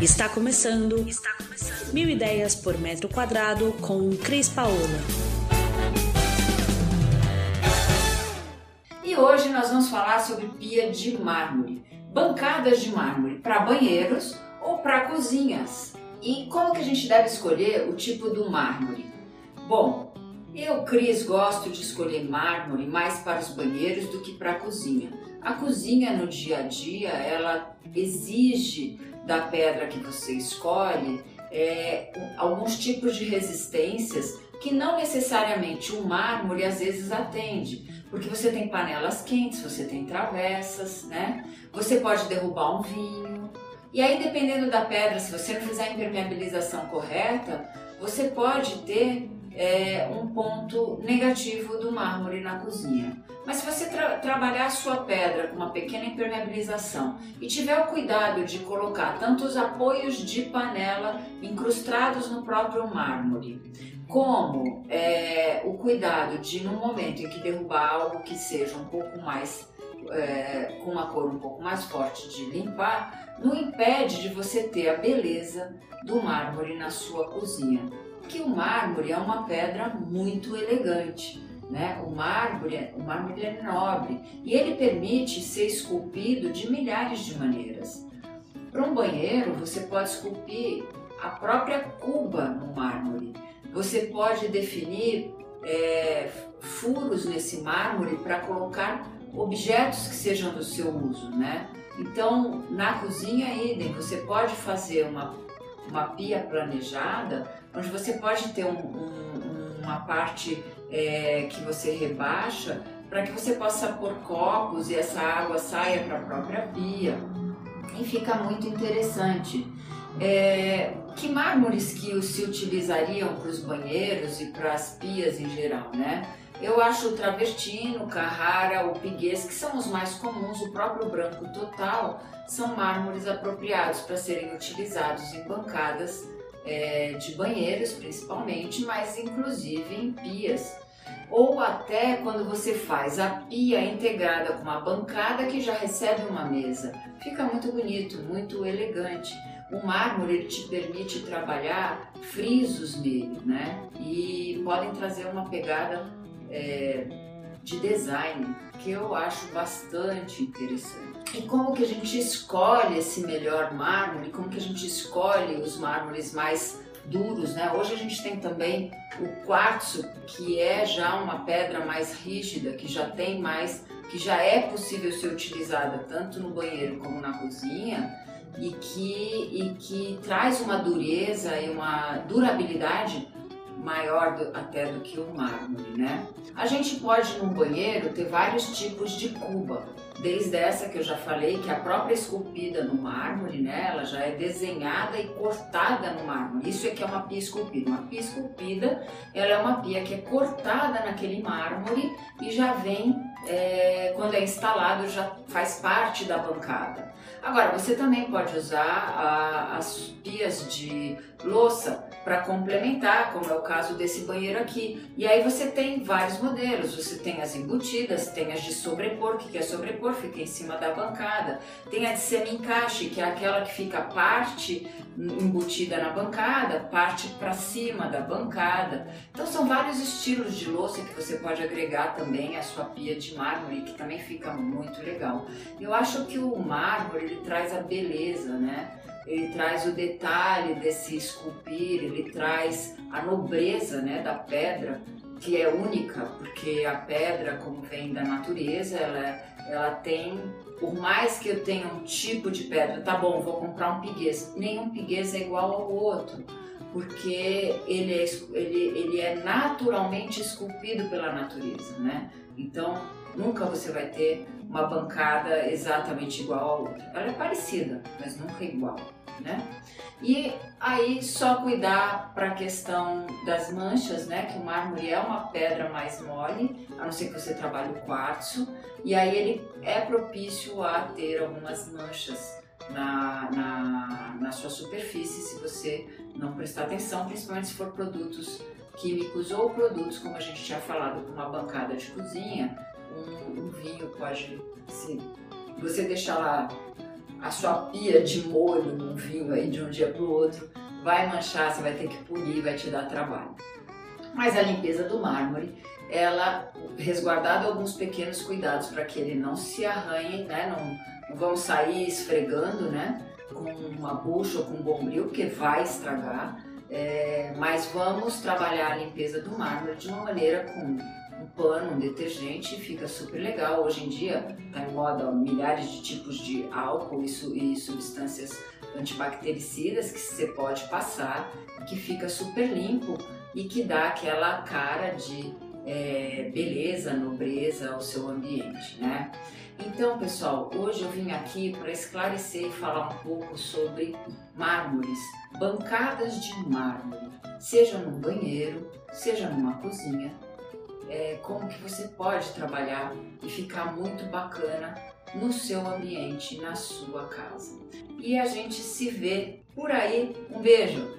Está começando. Está começando. Mil ideias por metro quadrado com Cris Paola. E hoje nós vamos falar sobre pia de mármore, bancadas de mármore para banheiros ou para cozinhas. E como que a gente deve escolher o tipo do mármore? Bom, eu, Cris, gosto de escolher mármore mais para os banheiros do que para a cozinha. A cozinha no dia a dia, ela exige da pedra que você escolhe é, alguns tipos de resistências que não necessariamente o mármore às vezes atende, porque você tem panelas quentes, você tem travessas, né? Você pode derrubar um vinho. E aí, dependendo da pedra, se você não fizer a impermeabilização correta, você pode ter é, um ponto negativo do mármore na cozinha. Mas se você tra trabalhar a sua pedra com uma pequena impermeabilização e tiver o cuidado de colocar tanto os apoios de panela incrustados no próprio mármore, como é, o cuidado de, no momento em que derrubar algo que seja um pouco mais é, com uma cor um pouco mais forte de limpar, não impede de você ter a beleza do mármore na sua cozinha que o mármore é uma pedra muito elegante. Né? O, mármore, o mármore é nobre e ele permite ser esculpido de milhares de maneiras. Para um banheiro, você pode esculpir a própria cuba no mármore. Você pode definir é, furos nesse mármore para colocar objetos que sejam do seu uso, né? Então, na cozinha, idem, você pode fazer uma, uma pia planejada onde você pode ter um, um, uma parte é, que você rebaixa para que você possa pôr copos e essa água saia para a própria pia. E fica muito interessante. É, que mármores que se utilizariam para os banheiros e para as pias em geral, né? Eu acho o travertino, carrara, o piguês, que são os mais comuns, o próprio branco total, são mármores apropriados para serem utilizados em bancadas é, de banheiros principalmente, mas inclusive em pias. Ou até quando você faz a pia integrada com uma bancada que já recebe uma mesa. Fica muito bonito, muito elegante. O mármore ele te permite trabalhar frisos nele, né? E podem trazer uma pegada é, de design que eu acho bastante interessante. E como que a gente escolhe esse melhor mármore? Como que a gente escolhe os mármores mais duros, né? Hoje a gente tem também o quartzo, que é já uma pedra mais rígida, que já tem mais, que já é possível ser utilizada tanto no banheiro como na cozinha e que, e que traz uma dureza e uma durabilidade maior do, até do que o mármore, né? A gente pode no banheiro ter vários tipos de cuba desde essa que eu já falei, que a própria esculpida no mármore, né, ela já é desenhada e cortada no mármore. Isso é que é uma pia esculpida. Uma pia esculpida, ela é uma pia que é cortada naquele mármore e já vem, é, quando é instalado, já faz parte da bancada. Agora, você também pode usar a, as pias de louça para complementar, como é o caso desse banheiro aqui. E aí você tem vários modelos, você tem as embutidas, tem as de sobrepor, que quer sobrepor, fica em cima da bancada. Tem a de semi-encaixe, que é aquela que fica parte embutida na bancada, parte para cima da bancada. Então são vários estilos de louça que você pode agregar também à sua pia de mármore, que também fica muito legal. Eu acho que o mármore ele traz a beleza, né? ele traz o detalhe desse esculpir, ele traz a nobreza né, da pedra, que é única, porque a pedra, como vem da natureza, ela, ela tem, por mais que eu tenha um tipo de pedra, tá bom, vou comprar um piguês, nenhum piguês é igual ao outro, porque ele é, ele, ele é naturalmente esculpido pela natureza, né? Então, nunca você vai ter uma bancada exatamente igual a outra. Ela é parecida, mas nunca é igual né? E aí só cuidar para a questão das manchas, né? Que o mármore é uma pedra mais mole, a não ser que você trabalhe o quartzo, e aí ele é propício a ter algumas manchas na, na, na sua superfície se você não prestar atenção, principalmente se for produtos químicos ou produtos, como a gente tinha falado, com uma bancada de cozinha, um, um vinho pode, se você deixar lá a sua pia de molho num vinho aí de um dia para o outro, vai manchar, você vai ter que polir, vai te dar trabalho. Mas a limpeza do mármore, ela resguardado alguns pequenos cuidados para que ele não se arranhe, né? Não, não vão sair esfregando, né? Com uma bucha ou com um bombril, porque vai estragar. É, mas vamos trabalhar a limpeza do mármore de uma maneira com um pano, um detergente, fica super legal. Hoje em dia está em moda milhares de tipos de álcool e, e substâncias antibactericidas que você pode passar, que fica super limpo e que dá aquela cara de é, beleza, nobreza ao seu ambiente, né? Então, pessoal, hoje eu vim aqui para esclarecer e falar um pouco sobre mármores, bancadas de mármore, seja num banheiro, seja numa cozinha, é, como que você pode trabalhar e ficar muito bacana no seu ambiente, na sua casa. E a gente se vê por aí. Um beijo!